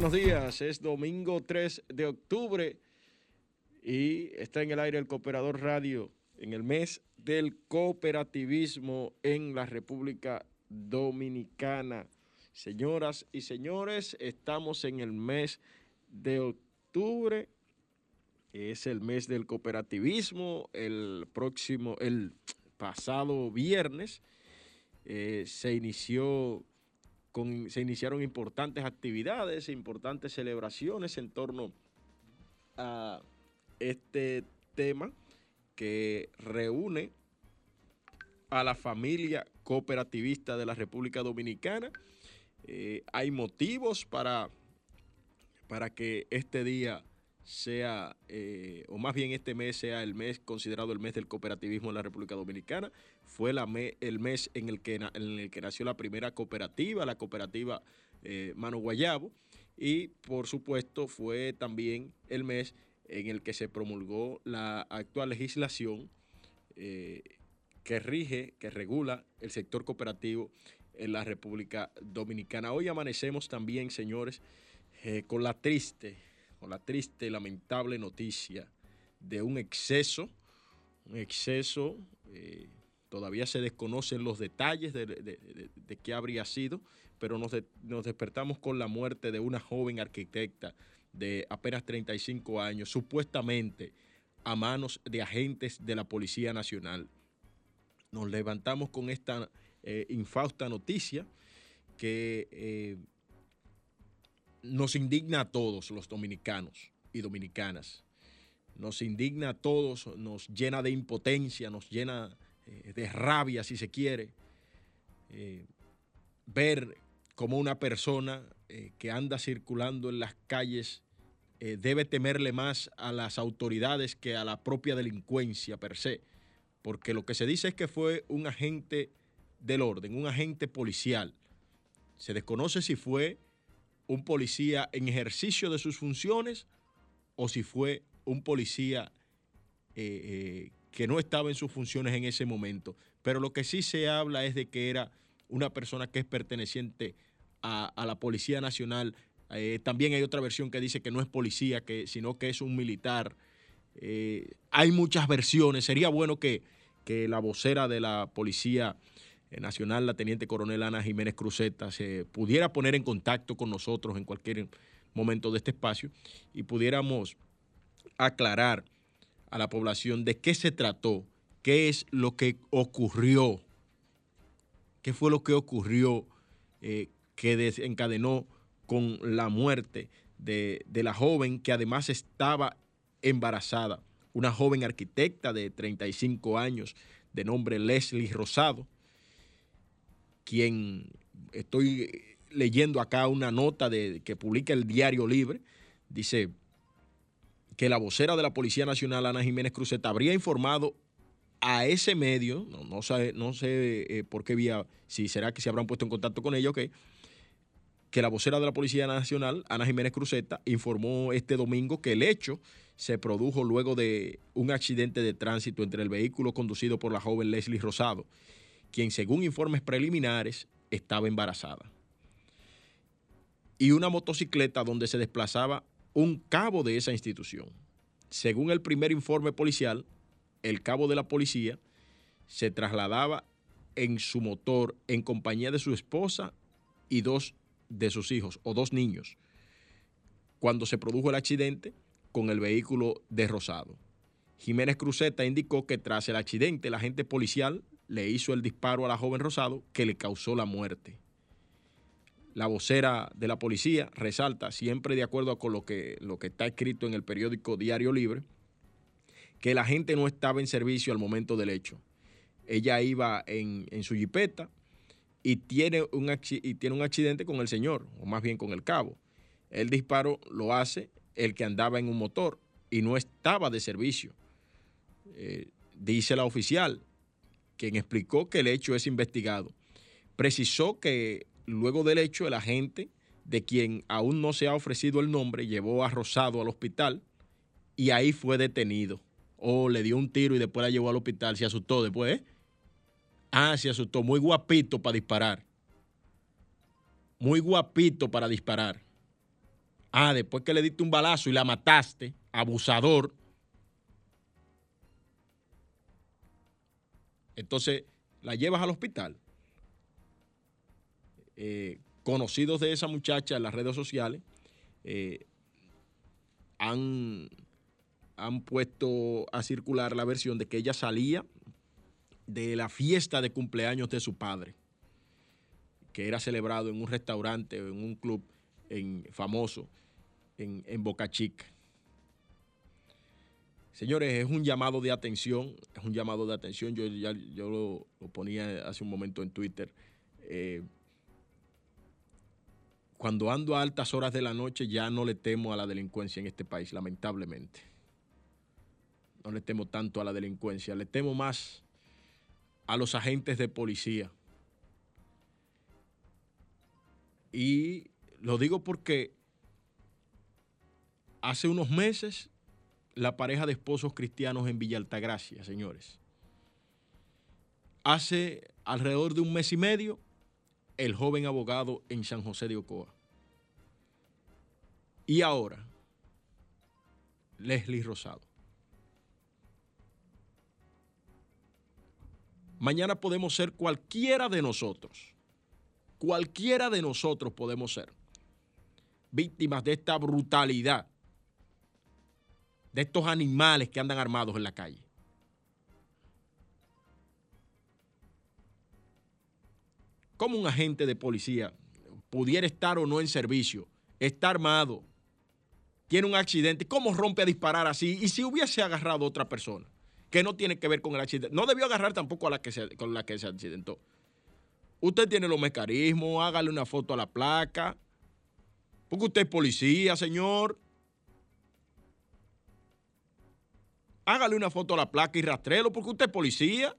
Buenos días, es domingo 3 de octubre y está en el aire el Cooperador Radio en el mes del cooperativismo en la República Dominicana. Señoras y señores, estamos en el mes de octubre, es el mes del cooperativismo, el próximo, el pasado viernes eh, se inició se iniciaron importantes actividades, importantes celebraciones en torno a este tema que reúne a la familia cooperativista de la República Dominicana. Eh, hay motivos para, para que este día sea, eh, o más bien este mes sea el mes considerado el mes del cooperativismo en la República Dominicana. Fue la el mes en el, que, en el que nació la primera cooperativa, la cooperativa eh, Mano Guayabo, y por supuesto fue también el mes en el que se promulgó la actual legislación eh, que rige, que regula el sector cooperativo en la República Dominicana. Hoy amanecemos también, señores, con la triste con la triste y lamentable noticia de un exceso, un exceso, eh, todavía se desconocen los detalles de, qué habría sido, pero nos, nos despertamos con la muerte de una joven arquitecta de apenas 35 años, supuestamente a manos de agentes de la Policía Nacional. Nos levantamos con esta eh, infausta noticia que eh, nos indigna a todos los dominicanos y dominicanas. Nos indigna a todos, nos llena de impotencia, nos llena eh, de rabia, si se quiere, eh, ver como una persona eh, que anda circulando en las calles debe temerle más a las autoridades que a la propia delincuencia per se, porque lo que se dice es que fue un agente del orden, un agente policial. Se desconoce si fue un policía en ejercicio de sus funciones o si fue un policía eh, eh, que no estaba en sus funciones en ese momento. Pero lo que sí se habla es de que era una persona que es perteneciente a, la Policía Nacional. Eh, también hay otra versión que dice que no es policía, que, sino que es un militar. hay muchas versiones. Sería bueno que, que la vocera de la Policía nacional, la Teniente Coronel Ana Jiménez Cruzeta, se pudiera poner en contacto con nosotros en cualquier momento de este espacio y pudiéramos aclarar a la población de qué se trató, qué es lo que ocurrió, qué fue lo que ocurrió eh, que desencadenó con la muerte de, de la joven que además estaba embarazada, una joven arquitecta de 35 años de nombre Leslie Rosado, quien estoy leyendo acá una nota de, que publica el Diario Libre, dice que la vocera de la Policía Nacional, Ana Jiménez Cruzeta, habría informado a ese medio, no, no, sé, no sé eh, por qué vía, si será que se habrán puesto en contacto con ella o qué, que la vocera de la Policía Nacional, Ana Jiménez Cruzeta, informó este domingo que el hecho se produjo luego de un accidente de tránsito entre el vehículo conducido por la joven Leslie Rosado quien según informes preliminares estaba embarazada. Y una motocicleta donde se desplazaba un cabo de esa institución. Según el primer informe policial, el cabo de la policía se trasladaba en su motor en compañía de su esposa y dos de sus hijos o dos niños cuando se produjo el accidente con el vehículo de Rosado. Jiménez Cruzeta indicó que tras el accidente el agente policial le hizo el disparo a la joven Rosado que le causó la muerte. La vocera de la policía resalta, siempre de acuerdo con lo que, lo que está escrito en el periódico Diario Libre, que la gente no estaba en servicio al momento del hecho. Ella iba en, su jipeta y tiene, un, y tiene un accidente con el señor, o más bien con el cabo. El disparo lo hace el que andaba en un motor y no estaba de servicio. Eh, dice la oficial, quien explicó que el hecho es investigado, precisó que luego del hecho el agente, de quien aún no se ha ofrecido el nombre, llevó a Rosado al hospital y ahí fue detenido. O le dio un tiro y después la llevó al hospital. Se asustó después. ¿eh? Ah, se asustó. Muy guapito para disparar. Muy guapito para disparar. Ah, después que le diste un balazo y la mataste, abusador. Entonces la llevas al hospital. Eh, conocidos de esa muchacha en las redes sociales eh, han, han puesto a circular la versión de que ella salía de la fiesta de cumpleaños de su padre, que era celebrado en un restaurante en un club en, famoso en, Boca Chica. Señores, es un llamado de atención, es un llamado de atención, yo ya yo lo, ponía hace un momento en Twitter. Eh, cuando ando a altas horas de la noche ya no le temo a la delincuencia en este país, lamentablemente. No le temo tanto a la delincuencia, le temo más a los agentes de policía. Y lo digo porque hace unos meses la pareja de esposos cristianos en Villa Altagracia, señores. Hace alrededor de un mes y medio el joven abogado en San José de Ocoa. Y ahora, Leslie Rosado. Mañana podemos ser cualquiera de nosotros. Cualquiera de nosotros podemos ser víctimas de esta brutalidad, de estos animales que andan armados en la calle. ¿Cómo un agente de policía pudiera estar o no en servicio, está armado, tiene un accidente, cómo rompe a disparar así? Y si hubiese agarrado a otra persona que no tiene que ver con el accidente, no debió agarrar tampoco a la que se, con la que se accidentó. Usted tiene los mecanismos, hágale una foto a la placa, porque usted es policía, señor. Hágale una foto a la placa y rastrelo, porque usted es policía.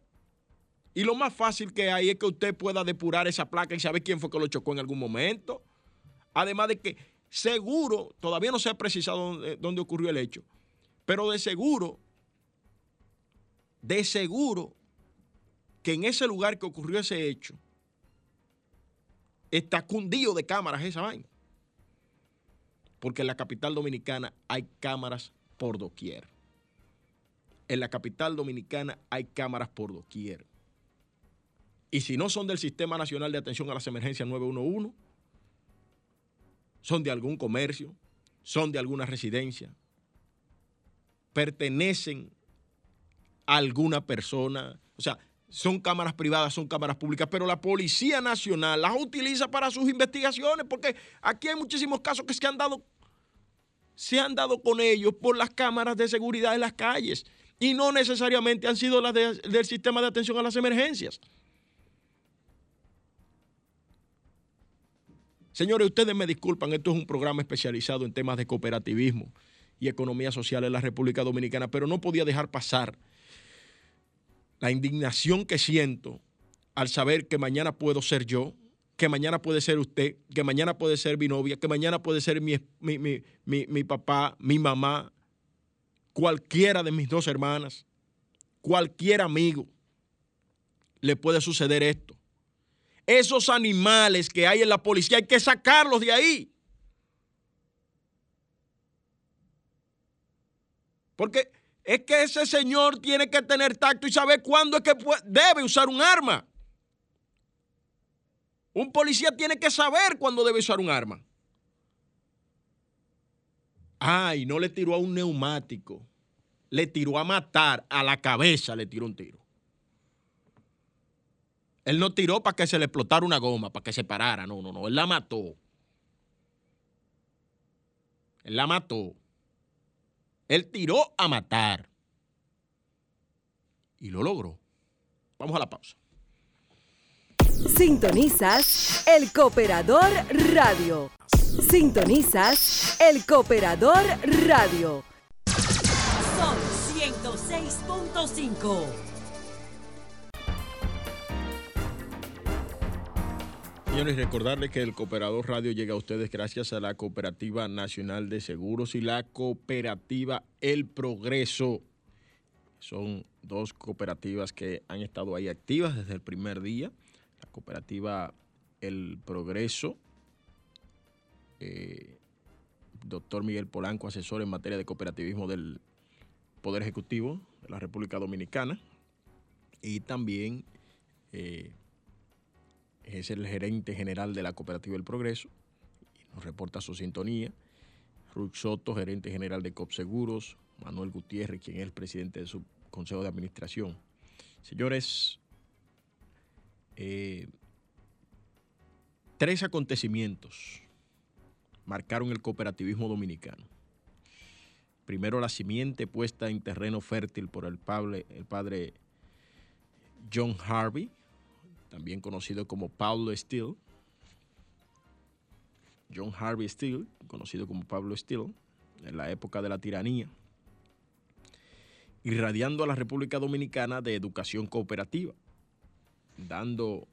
Y lo más fácil que hay es que usted pueda depurar esa placa y saber quién fue que lo chocó en algún momento. Además de que seguro, todavía no se ha precisado dónde, ocurrió el hecho, pero de seguro, de seguro que en ese lugar que ocurrió ese hecho, está cundido de cámaras esa vaina. Porque en la capital dominicana hay cámaras por doquier. En la capital dominicana hay cámaras por doquier. Y si no son del Sistema Nacional de Atención a las Emergencias 911, son de algún comercio, son de alguna residencia, pertenecen a alguna persona, o sea, son cámaras privadas, son cámaras públicas, pero la Policía Nacional las utiliza para sus investigaciones, porque aquí hay muchísimos casos que se han dado, se han dado con ellos por las cámaras de seguridad en las calles y no necesariamente han sido las del sistema de atención a las emergencias. Señores, ustedes me disculpan, esto es un programa especializado en temas de cooperativismo y economía social en la República Dominicana, pero no podía dejar pasar la indignación que siento al saber que mañana puedo ser yo, que mañana puede ser usted, que mañana puede ser mi novia, que mañana puede ser mi, mi papá, mi mamá, cualquiera de mis dos hermanas, cualquier amigo, le puede suceder esto. Esos animales que hay en la policía hay que sacarlos de ahí. Porque es que ese señor tiene que tener tacto y saber cuándo es que debe usar un arma. Un policía tiene que saber cuándo debe usar un arma. Ay, no le tiró a un neumático. Le tiró a matar, a la cabeza le tiró un tiro. Él no tiró para que se le explotara una goma, para que se parara. No, no, no. Él la mató. Él la mató. Él tiró a matar. Y lo logró. Vamos a la pausa. Sintonizas el Cooperador Radio. Sintonizas el Cooperador Radio. Son 106.5. Señores, recordarles que el Cooperador Radio llega a ustedes gracias a la Cooperativa Nacional de Seguros y la Cooperativa El Progreso. Son dos cooperativas que han estado ahí activas desde el primer día. La Cooperativa El Progreso eh, doctor Miguel Polanco, asesor en materia de cooperativismo del Poder Ejecutivo de la República Dominicana. Y también eh, es el gerente general de la Cooperativa del Progreso. Y nos reporta su sintonía. Ruth Soto, gerente general de COPSEGUROS. Manuel Gutiérrez, quien es el presidente de su Consejo de Administración. Señores, eh, tres acontecimientos marcaron el cooperativismo dominicano. Primero, la simiente puesta en terreno fértil por el padre, el padre John Harvey, también conocido como Pablo Steele. John Harvey Steele, conocido como Pablo Steele, en la época de la tiranía, irradiando a la República Dominicana de educación cooperativa, dando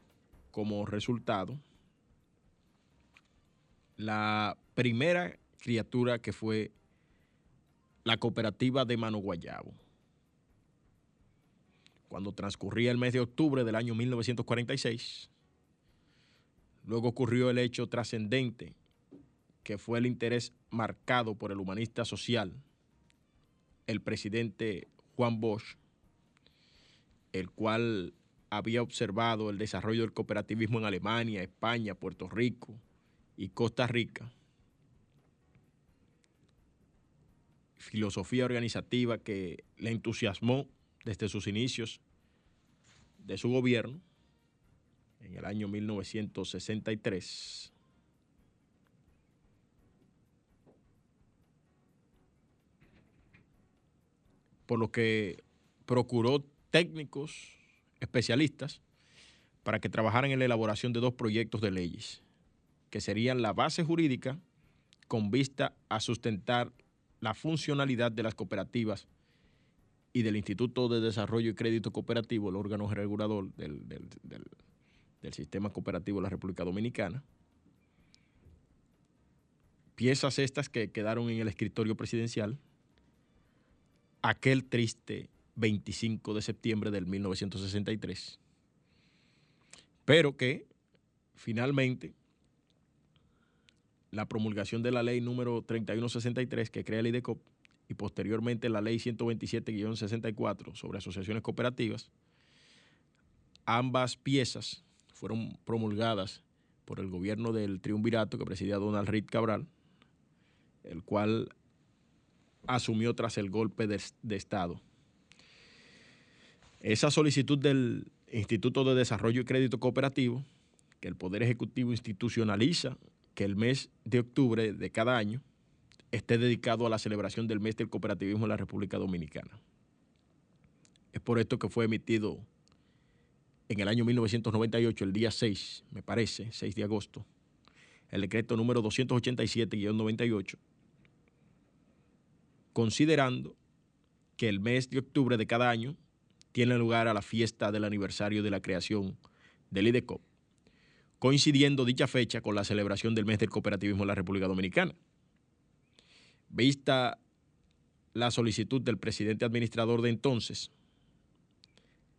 como resultado la primera criatura que fue la cooperativa de Mano Guayabo. Cuando transcurría el mes de octubre del año 1946, luego ocurrió el hecho trascendente que fue el interés marcado por el humanista social, el presidente Juan Bosch, el cual había observado el desarrollo del cooperativismo en Alemania, España, Puerto Rico y Costa Rica. Filosofía organizativa que le entusiasmó desde sus inicios de su gobierno en el año 1963. Por lo que procuró técnicos especialistas para que trabajaran en la elaboración de dos proyectos de leyes, que serían la base jurídica con vista a sustentar la funcionalidad de las cooperativas y del Instituto de Desarrollo y Crédito Cooperativo, el órgano regulador del, del, sistema cooperativo de la República Dominicana. Piezas estas que quedaron en el escritorio presidencial aquel triste 25 de septiembre del 1963, pero que finalmente la promulgación de la ley número 3163 que crea el IDECOP y posteriormente la ley 127-64 sobre asociaciones cooperativas, ambas piezas fueron promulgadas por el gobierno del triunvirato que presidía Donald Reed Cabral, el cual asumió tras el golpe de, de Estado. Esa solicitud del Instituto de Desarrollo y Crédito Cooperativo, que el Poder Ejecutivo institucionaliza que el mes de octubre de cada año esté dedicado a la celebración del mes del cooperativismo en la República Dominicana. Es por esto que fue emitido en el año 1998, el día 6, me parece, 6 de agosto, el decreto número 287-98, considerando que el mes de octubre de cada año tiene lugar a la fiesta del aniversario de la creación del IDECOP, coincidiendo dicha fecha con la celebración del mes del cooperativismo en la República Dominicana. Vista la solicitud del presidente administrador de entonces,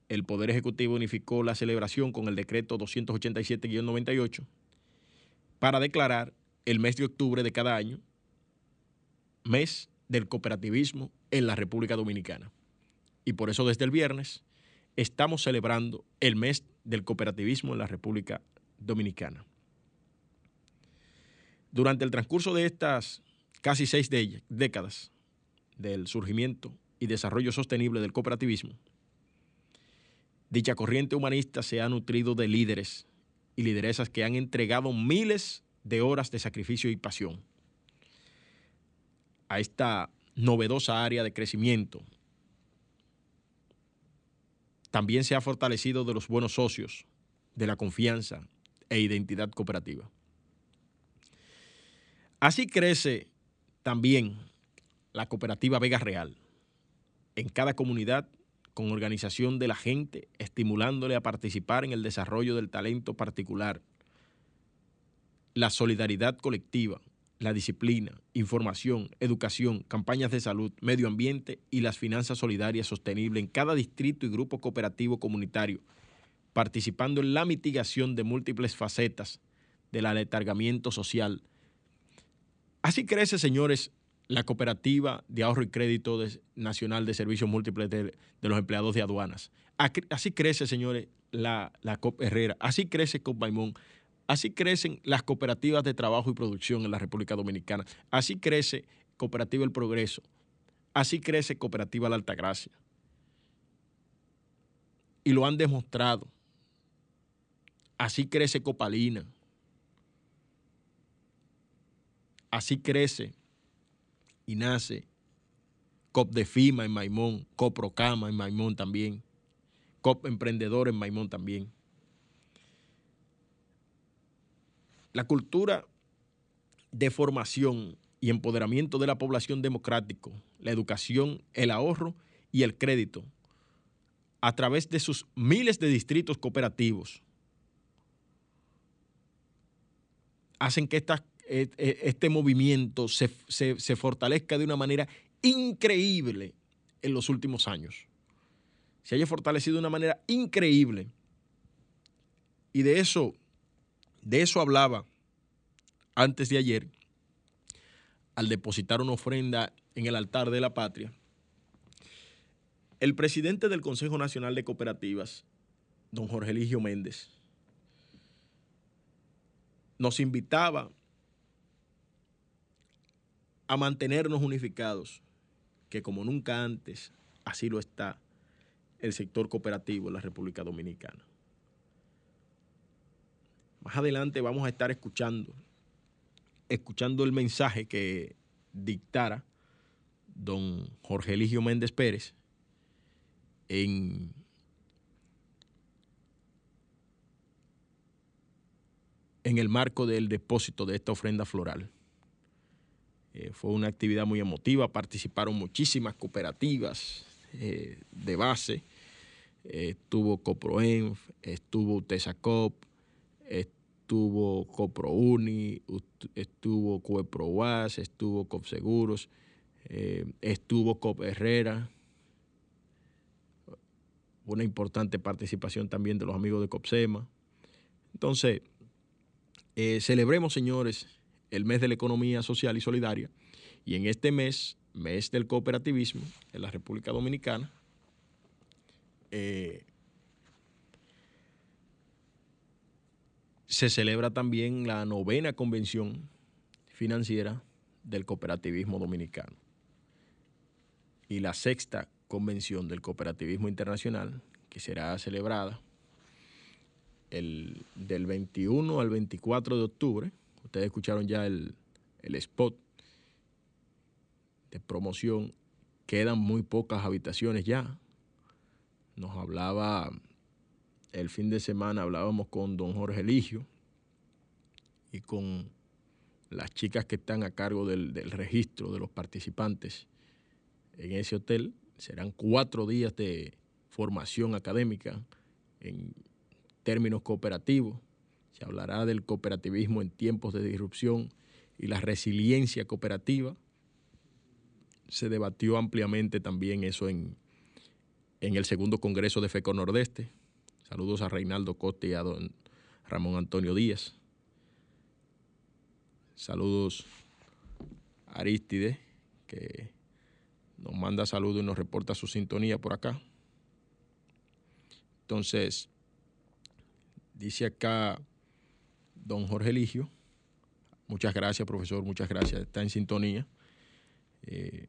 el Poder Ejecutivo unificó la celebración con el decreto 287-98 para declarar el mes de octubre de cada año mes del cooperativismo en la República Dominicana. Y por eso desde el viernes estamos celebrando el mes del cooperativismo en la República Dominicana. Durante el transcurso de estas casi seis décadas del surgimiento y desarrollo sostenible del cooperativismo, dicha corriente humanista se ha nutrido de líderes y lideresas que han entregado miles de horas de sacrificio y pasión a esta novedosa área de crecimiento. También se ha fortalecido de los buenos socios, de la confianza e identidad cooperativa. Así crece también la cooperativa Vega Real, en cada comunidad con organización de la gente, estimulándole a participar en el desarrollo del talento particular, la solidaridad colectiva, la disciplina, información, educación, campañas de salud, medio ambiente y las finanzas solidarias sostenibles en cada distrito y grupo cooperativo comunitario, participando en la mitigación de múltiples facetas del aletargamiento social, Así crece, señores, la cooperativa de ahorro y crédito nacional de servicios múltiples de, los empleados de aduanas. Así crece, señores, la, la COP Herrera. Así crece COP Baimón. Así crecen las cooperativas de trabajo y producción en la República Dominicana. Así crece Cooperativa El Progreso. Así crece Cooperativa La Altagracia. Y lo han demostrado. Así crece Copalina. Así crece y nace COP de FIMA en Maimón, COPROCAMA en Maimón también, COP Emprendedor en Maimón también. La cultura de formación y empoderamiento de la población democrático, la educación, el ahorro y el crédito, a través de sus miles de distritos cooperativos, hacen que estas e, e, este movimiento se, fortalezca de una manera increíble en los últimos años. Se haya fortalecido de una manera increíble. Y de eso, de eso hablaba antes de ayer, al depositar una ofrenda en el altar de la patria, el presidente del Consejo Nacional de Cooperativas, don Jorge Eligio Méndez, nos invitaba a mantenernos unificados, que como nunca antes, así lo está el sector cooperativo en la República Dominicana. Más adelante vamos a estar escuchando, escuchando el mensaje que dictara don Jorge Eligio Méndez Pérez en en el marco del depósito de esta ofrenda floral. Eh, fue una actividad muy emotiva, participaron muchísimas cooperativas eh, de base. estuvo Coproenf, estuvo Tesacop, estuvo Coprouni, estuvo Cueproas, estuvo Copseguros, eh, estuvo Cop Herrera. Una importante participación también de los amigos de Copsema. Entonces, celebremos, señores, el mes de la economía social y solidaria. Y en este mes, mes del cooperativismo en la República Dominicana, eh, se celebra también la novena convención financiera del cooperativismo dominicano y la sexta convención del cooperativismo internacional que será celebrada el, del 21 al 24 de octubre Ustedes escucharon ya el, spot de promoción. Quedan muy pocas habitaciones ya. Nos hablaba el fin de semana, hablábamos con don Jorge Eligio y con las chicas que están a cargo del, del registro de los participantes en ese hotel. Serán cuatro días de formación académica en términos cooperativos se hablará del cooperativismo en tiempos de disrupción y la resiliencia cooperativa. Se debatió ampliamente también eso en, en el segundo Congreso de FECO Nordeste. Saludos a Reinaldo Costa y a don Ramón Antonio Díaz. Saludos a Aristide, que nos manda saludos y nos reporta su sintonía por acá. Entonces, dice acá don Jorge Eligio. Muchas gracias, profesor, muchas gracias. Está en sintonía. Eh,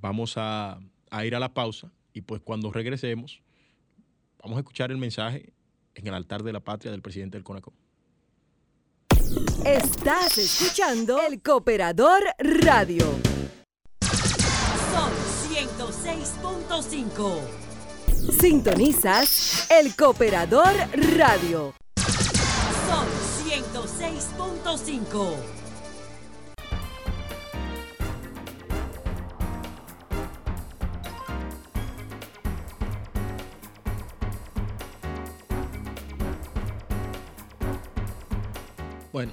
vamos a, ir a la pausa y pues cuando regresemos vamos a escuchar el mensaje en el altar de la patria del presidente del CONACO. Estás escuchando el Cooperador Radio. Son 106.5. Sintonizas el Cooperador Radio. 106.5. Bueno,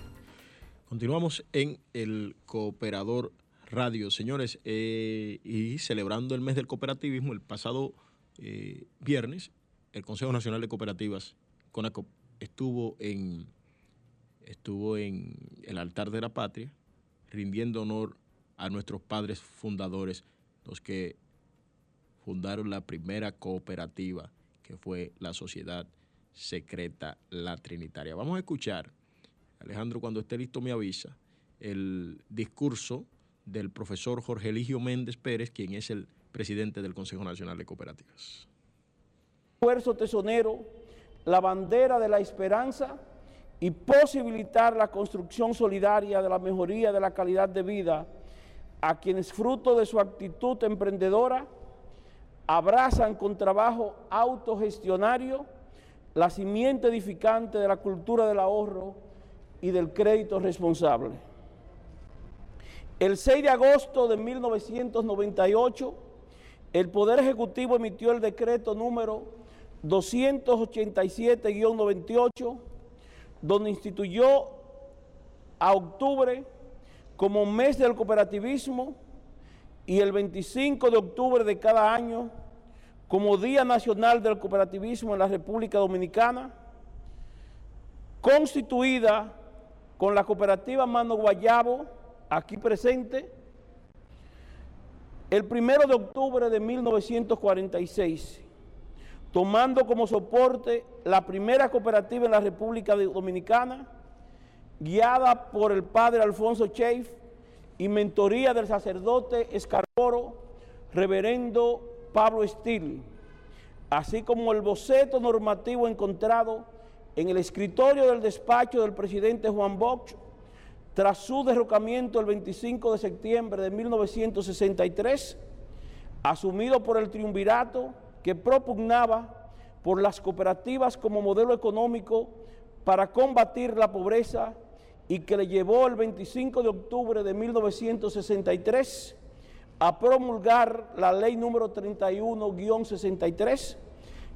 continuamos en el Cooperador Radio, señores, eh, y celebrando el mes del cooperativismo, el pasado eh, viernes, el Consejo Nacional de Cooperativas, CONACOP, estuvo en, estuvo en el altar de la patria rindiendo honor a nuestros padres fundadores, los que fundaron la primera cooperativa, que fue la Sociedad Secreta La Trinitaria. Vamos a escuchar, Alejandro, cuando esté listo me avisa, el discurso del profesor Jorge Eligio Méndez Pérez, quien es el presidente del Consejo Nacional de Cooperativas. Esfuerzo tesonero, la bandera de la esperanza y posibilitar la construcción solidaria de la mejoría de la calidad de vida a quienes fruto de su actitud emprendedora abrazan con trabajo autogestionario la simiente edificante de la cultura del ahorro y del crédito responsable. El 6 de agosto de 1998, el Poder Ejecutivo emitió el decreto número 287-98, donde instituyó a octubre como mes del cooperativismo y el 25 de octubre de cada año como Día Nacional del Cooperativismo en la República Dominicana, constituida con la cooperativa Mano Guayabo, aquí presente, el primero de octubre de 1946, tomando como soporte la primera cooperativa en la República Dominicana, guiada por el padre Alfonso Cheif y mentoría del sacerdote Escarboro, reverendo Pablo Stil, así como el boceto normativo encontrado en el escritorio del despacho del presidente Juan Bosch tras su derrocamiento el 25 de septiembre de 1963, asumido por el triunvirato que propugnaba por las cooperativas como modelo económico para combatir la pobreza y que le llevó el 25 de octubre de 1963 a promulgar la ley número 31-63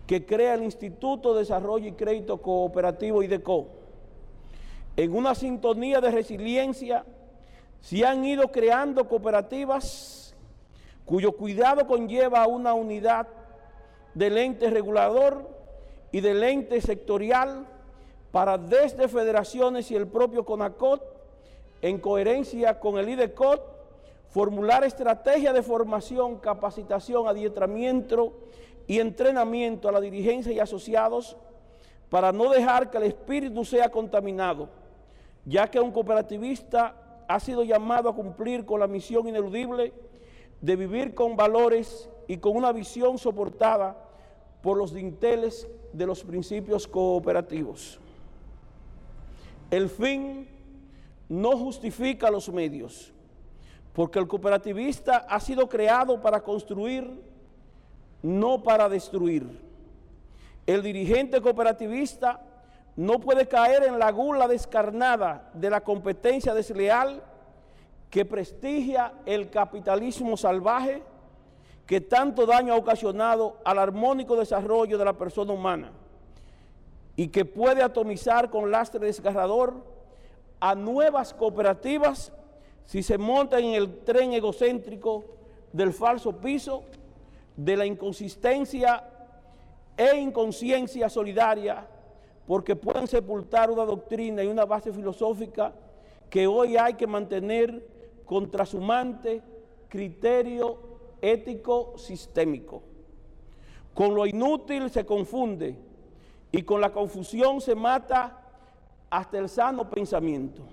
que crea el Instituto de Desarrollo y Crédito Cooperativo IDECO. En una sintonía de resiliencia se han ido creando cooperativas cuyo cuidado conlleva una unidad del ente regulador y del ente sectorial para desde federaciones y el propio CONACOT, en coherencia con el IDECOT, formular estrategias de formación, capacitación, adietramiento y entrenamiento a la dirigencia y asociados para no dejar que el espíritu sea contaminado, ya que un cooperativista ha sido llamado a cumplir con la misión ineludible de vivir con valores y con una visión soportada por los dinteles de los principios cooperativos. El fin no justifica los medios, porque el cooperativista ha sido creado para construir, no para destruir. El dirigente cooperativista no puede caer en la gula descarnada de la competencia desleal que prestigia el capitalismo salvaje que tanto daño ha ocasionado al armónico desarrollo de la persona humana y que puede atomizar con lastre desgarrador a nuevas cooperativas si se montan en el tren egocéntrico del falso piso, de la inconsistencia e inconsciencia solidaria, porque pueden sepultar una doctrina y una base filosófica que hoy hay que mantener contra su criterio ético sistémico. Con lo inútil se confunde y con la confusión se mata hasta el sano pensamiento.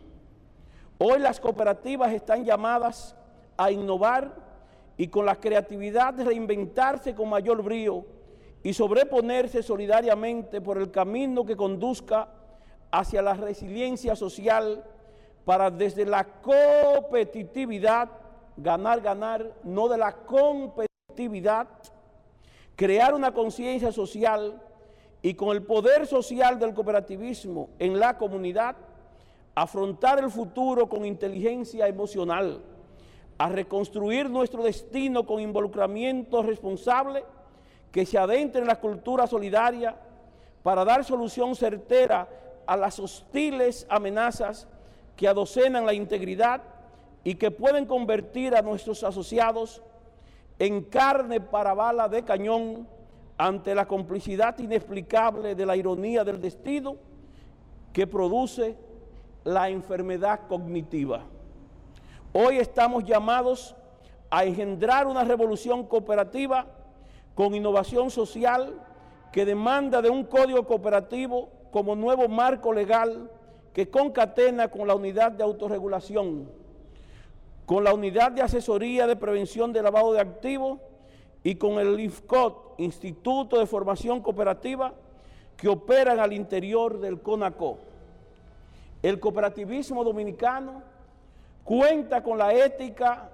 Hoy las cooperativas están llamadas a innovar y con la creatividad de reinventarse con mayor brío y sobreponerse solidariamente por el camino que conduzca hacia la resiliencia social para desde la competitividad, ganar, ganar, no de la competitividad, crear una conciencia social y con el poder social del cooperativismo en la comunidad, afrontar el futuro con inteligencia emocional, a reconstruir nuestro destino con involucramiento responsable que se adentre en la cultura solidaria para dar solución certera a las hostiles amenazas que adocenan la integridad y que pueden convertir a nuestros asociados en carne para bala de cañón ante la complicidad inexplicable de la ironía del destino que produce la enfermedad cognitiva. Hoy estamos llamados a engendrar una revolución cooperativa con innovación social que demanda de un código cooperativo como nuevo marco legal que concatena con la unidad de autorregulación, con la unidad de asesoría de prevención de lavado de activos y con el IFCOT, Instituto de Formación Cooperativa, que operan al interior del CONACO. El cooperativismo dominicano cuenta con la ética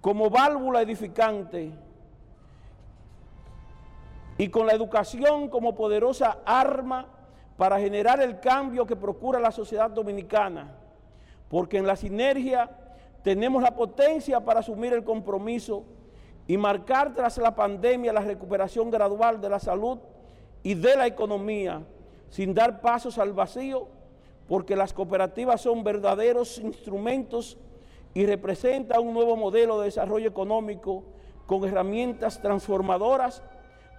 como válvula edificante y con la educación como poderosa arma para generar el cambio que procura la sociedad dominicana, porque en la sinergia tenemos la potencia para asumir el compromiso y marcar tras la pandemia la recuperación gradual de la salud y de la economía, sin dar pasos al vacío, porque las cooperativas son verdaderos instrumentos y representan un nuevo modelo de desarrollo económico con herramientas transformadoras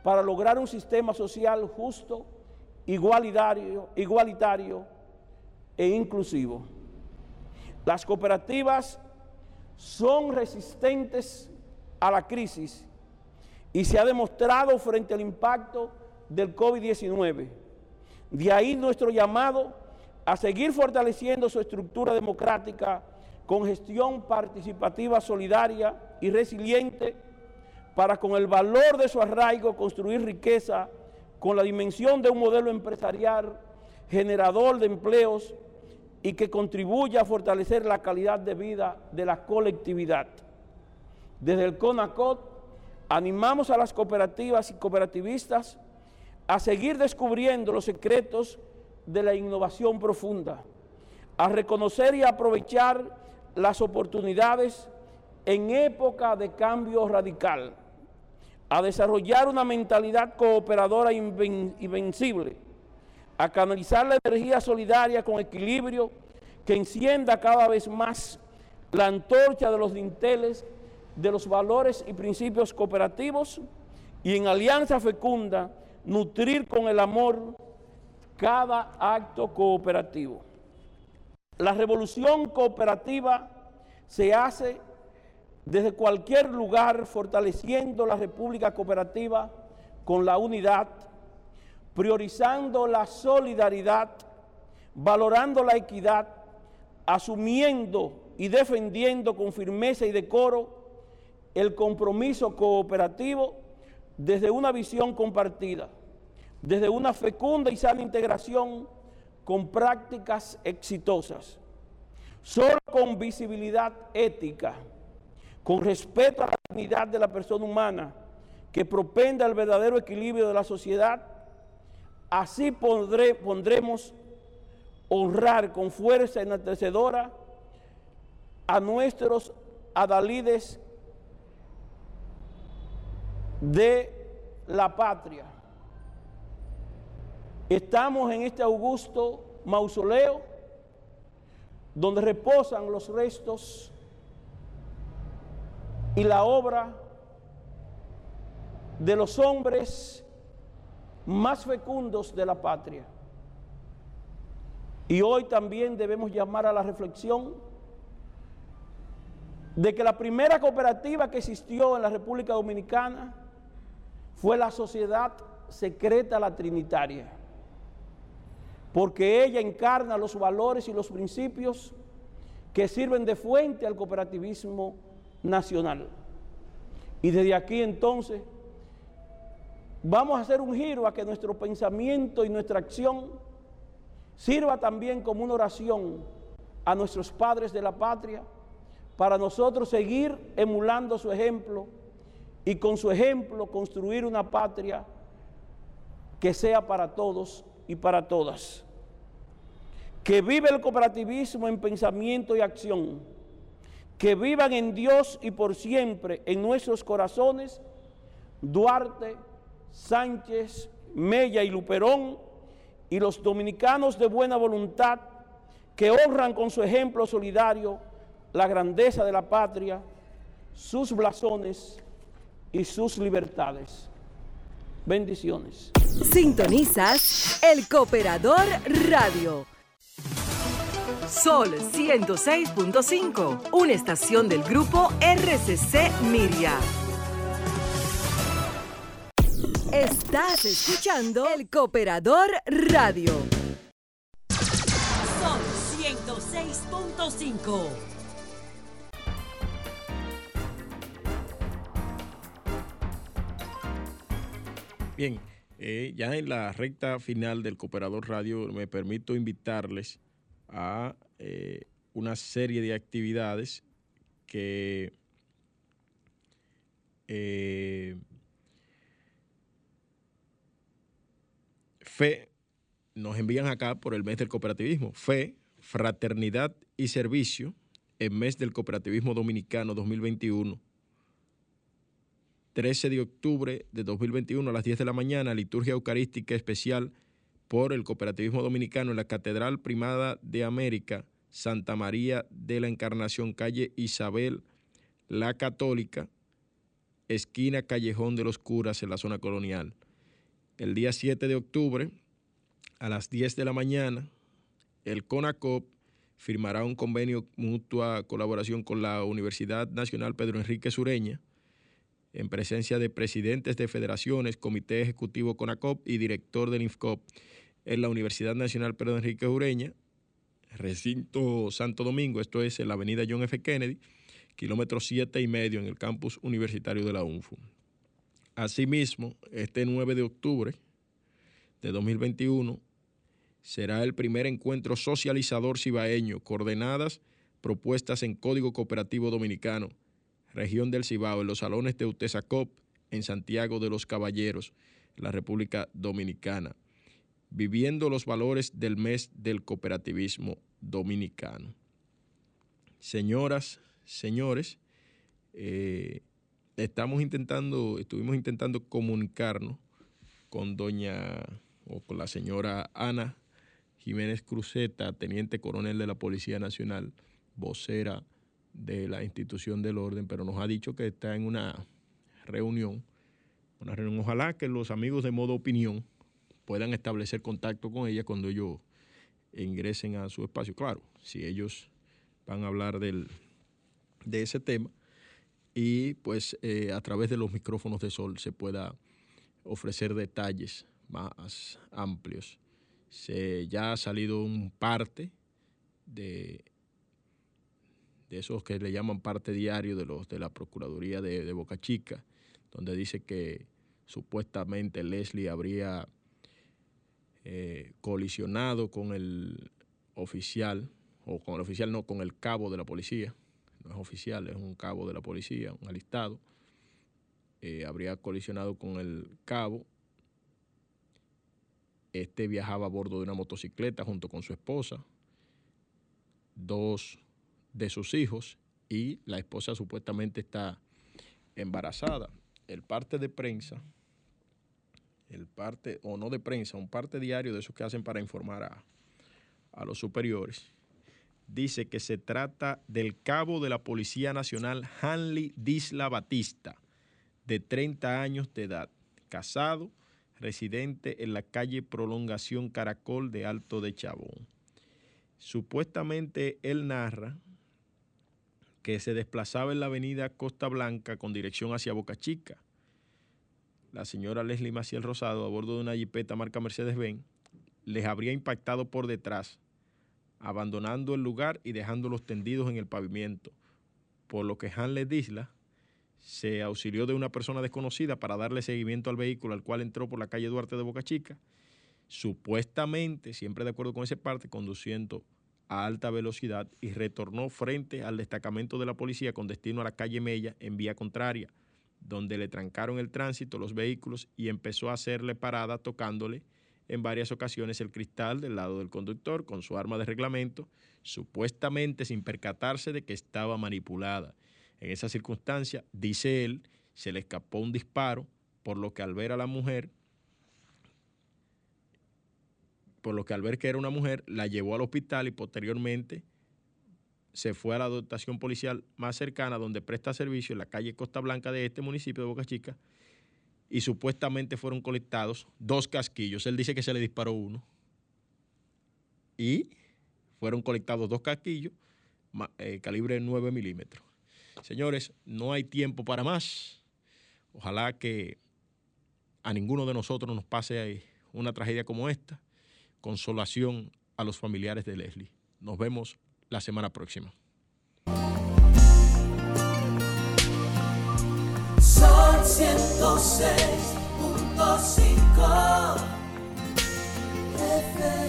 para lograr un sistema social justo, igualitario, igualitario e inclusivo. Las cooperativas son resistentes a la crisis y se ha demostrado frente al impacto del COVID-19. De ahí nuestro llamado a seguir fortaleciendo su estructura democrática con gestión participativa solidaria y resiliente para con el valor de su arraigo construir riqueza con la dimensión de un modelo empresarial generador de empleos y que contribuya a fortalecer la calidad de vida de la colectividad. Desde el CONACOT animamos a las cooperativas y cooperativistas a seguir descubriendo los secretos de la innovación profunda, a reconocer y aprovechar las oportunidades en época de cambio radical, a desarrollar una mentalidad cooperadora invencible, a canalizar la energía solidaria con equilibrio que encienda cada vez más la antorcha de los dinteles de los valores y principios cooperativos y en alianza fecunda nutrir con el amor cada acto cooperativo. La revolución cooperativa se hace desde cualquier lugar fortaleciendo la República Cooperativa con la unidad, priorizando la solidaridad, valorando la equidad, asumiendo y defendiendo con firmeza y decoro el compromiso cooperativo desde una visión compartida desde una fecunda y sana integración con prácticas exitosas. Solo con visibilidad ética, con respeto a la dignidad de la persona humana, que propenda el verdadero equilibrio de la sociedad, así pondremos honrar con fuerza enaltecedora a nuestros adalides de la patria. Estamos en este augusto mausoleo donde reposan los restos y la obra de los hombres más fecundos de la patria. Y hoy también debemos llamar a la reflexión de que la primera cooperativa que existió en la República Dominicana fue la Sociedad Secreta La Trinitaria porque ella encarna los valores y los principios que sirven de fuente al cooperativismo nacional. Y desde aquí entonces vamos a hacer un giro a que nuestro pensamiento y nuestra acción sirva también como una oración a nuestros padres de la patria para nosotros seguir emulando su ejemplo y con su ejemplo construir una patria que sea para todos y para todas que vive el cooperativismo en pensamiento y acción, que vivan en Dios y por siempre en nuestros corazones, Duarte, Sánchez, Mella y Luperón, y los dominicanos de buena voluntad que honran con su ejemplo solidario la grandeza de la patria, sus blasones y sus libertades. Bendiciones. Sintonizas el Cooperador Radio Sol 106.5, una estación del grupo RCC Miria. Estás escuchando El Cooperador Radio. Sol 106.5. Bien, eh, ya en la recta final del Cooperador Radio me permito invitarles a eh, una serie de actividades que eh, FE nos envían acá por el mes del cooperativismo. FE, Fraternidad y Servicio, el mes del cooperativismo dominicano 2021. 13 de octubre de 2021 a las 10 de la mañana, liturgia eucarística especial por el cooperativismo dominicano en la Catedral Primada de América, Santa María de la Encarnación, calle Isabel la Católica, esquina Callejón de los Curas en la zona colonial. El día 7 de octubre, a las 10 de la mañana, el CONACOP firmará un convenio mutua colaboración con la Universidad Nacional Pedro Enrique Sureña, en presencia de presidentes de federaciones, comité ejecutivo CONACOP y director del INFCOP en la Universidad Nacional Pedro Enrique Ureña, recinto Santo Domingo, esto es en la avenida John F. Kennedy, kilómetro siete y medio en el campus universitario de la UNFU. Asimismo, este 9 de octubre de 2021 será el primer encuentro socializador cibaeño, coordenadas propuestas en Código Cooperativo Dominicano, región del Cibao, en los salones de Utesacop, en Santiago de los Caballeros, la República Dominicana, viviendo los valores del mes del cooperativismo dominicano. Señoras, señores, eh, estamos intentando, estuvimos intentando comunicarnos con doña o con la señora Ana Jiménez Cruzeta, teniente coronel de la Policía Nacional, vocera de la institución del orden, pero nos ha dicho que está en una reunión, una reunión. Ojalá que los amigos de modo opinión puedan establecer contacto con ella cuando ellos ingresen a su espacio. Claro, si ellos van a hablar del, de ese tema y pues eh, a través de los micrófonos de sol se pueda ofrecer detalles más amplios. Se, ya ha salido un parte de de esos que le llaman parte diario de los de la Procuraduría de, Boca Chica, donde dice que supuestamente Leslie habría eh, colisionado con el oficial, o con el oficial no, con el cabo de la policía, no es oficial, es un cabo de la policía, un alistado, eh, habría colisionado con el cabo. Este viajaba a bordo de una motocicleta junto con su esposa, dos de sus hijos y la esposa supuestamente está embarazada. El parte de prensa, el parte, o no de prensa, un parte diario de esos que hacen para informar a, a los superiores, dice que se trata del cabo de la Policía Nacional Hanley Disla Batista, de 30 años de edad, casado, residente en la calle Prolongación Caracol de Alto de Chabón. Supuestamente él narra que se desplazaba en la avenida Costa Blanca con dirección hacia Boca Chica. La señora Leslie Maciel Rosado, a bordo de una jipeta marca Mercedes-Benz, les habría impactado por detrás, abandonando el lugar y dejándolos tendidos en el pavimento, por lo que Hanley Disla se auxilió de una persona desconocida para darle seguimiento al vehículo al cual entró por la calle Duarte de Boca Chica, supuestamente, siempre de acuerdo con esa parte, conduciendo a alta velocidad y retornó frente al destacamento de la policía con destino a la calle Mella en vía contraria, donde le trancaron el tránsito los vehículos y empezó a hacerle parada tocándole en varias ocasiones el cristal del lado del conductor con su arma de reglamento, supuestamente sin percatarse de que estaba manipulada. En esa circunstancia, dice él, se le escapó un disparo, por lo que al ver a la mujer por lo que al ver que era una mujer, la llevó al hospital y posteriormente se fue a la dotación policial más cercana donde presta servicio en la calle Costa Blanca de este municipio de Boca Chica y supuestamente fueron colectados dos casquillos. Él dice que se le disparó uno y fueron colectados dos casquillos, eh, calibre 9 milímetros. Señores, no hay tiempo para más. Ojalá que a ninguno de nosotros nos pase una tragedia como esta. Consolación a los familiares de Leslie. Nos vemos la semana próxima. Sol 106.5